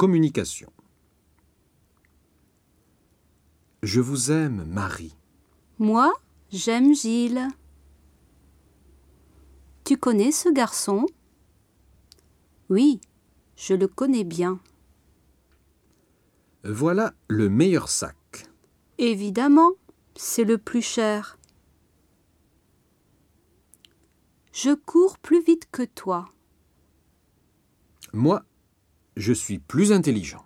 communication. Je vous aime, Marie. Moi, j'aime Gilles. Tu connais ce garçon? Oui, je le connais bien. Voilà le meilleur sac. Évidemment, c'est le plus cher. Je cours plus vite que toi. Moi, je suis plus intelligent.